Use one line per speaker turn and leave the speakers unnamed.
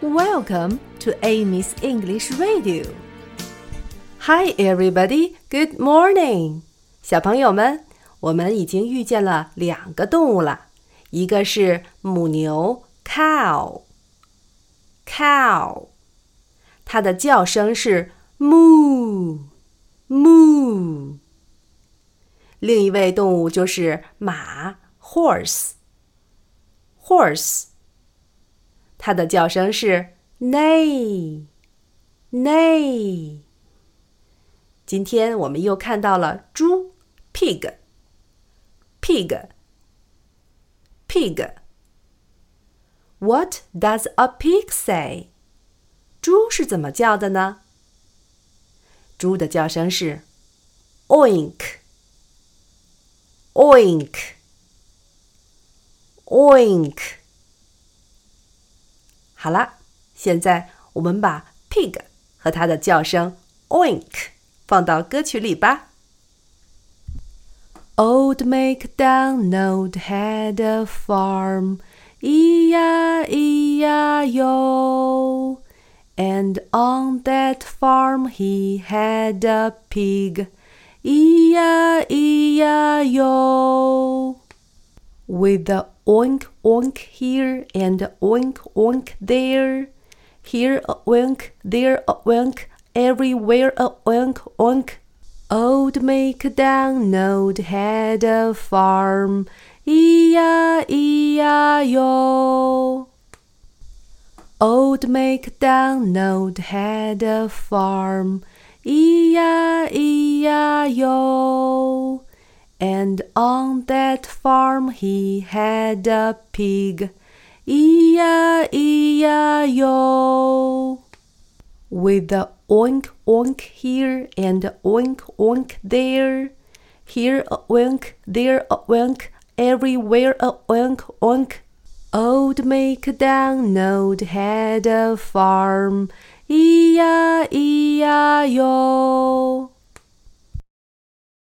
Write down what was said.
Welcome to Amy's English Radio. Hi, everybody. Good morning. 小朋友们，我们已经遇见了两个动物了，一个是母牛 （cow），cow，它的叫声是 moo，moo。另一位动物就是马 （horse），horse。 它的叫声是 neigh，neigh。今天我们又看到了猪 pig，pig，pig。What does a pig say？猪是怎么叫的呢？猪的叫声是 oink，oink，oink。 好了，现在我们把 pig 和它的叫声 oink 放到歌曲里吧。Old MacDonald had a farm, E-I-E-I-O. And on that farm he had a pig, E-I-E-I-O. With the oink oink here and a oink oink there. Here a oink, there a oink, everywhere a oink oink. Old MacDonald had a farm, E-I-E-I-O. Old MacDonald had a farm, E-I-E-I-O. And on that farm he had a pig, E-I-E-I-O. With the oink oink here and oink oink there. Here a oink, there a oink, everywhere a oink oink. Old MacDonald had a farm, E-I-E-I-O.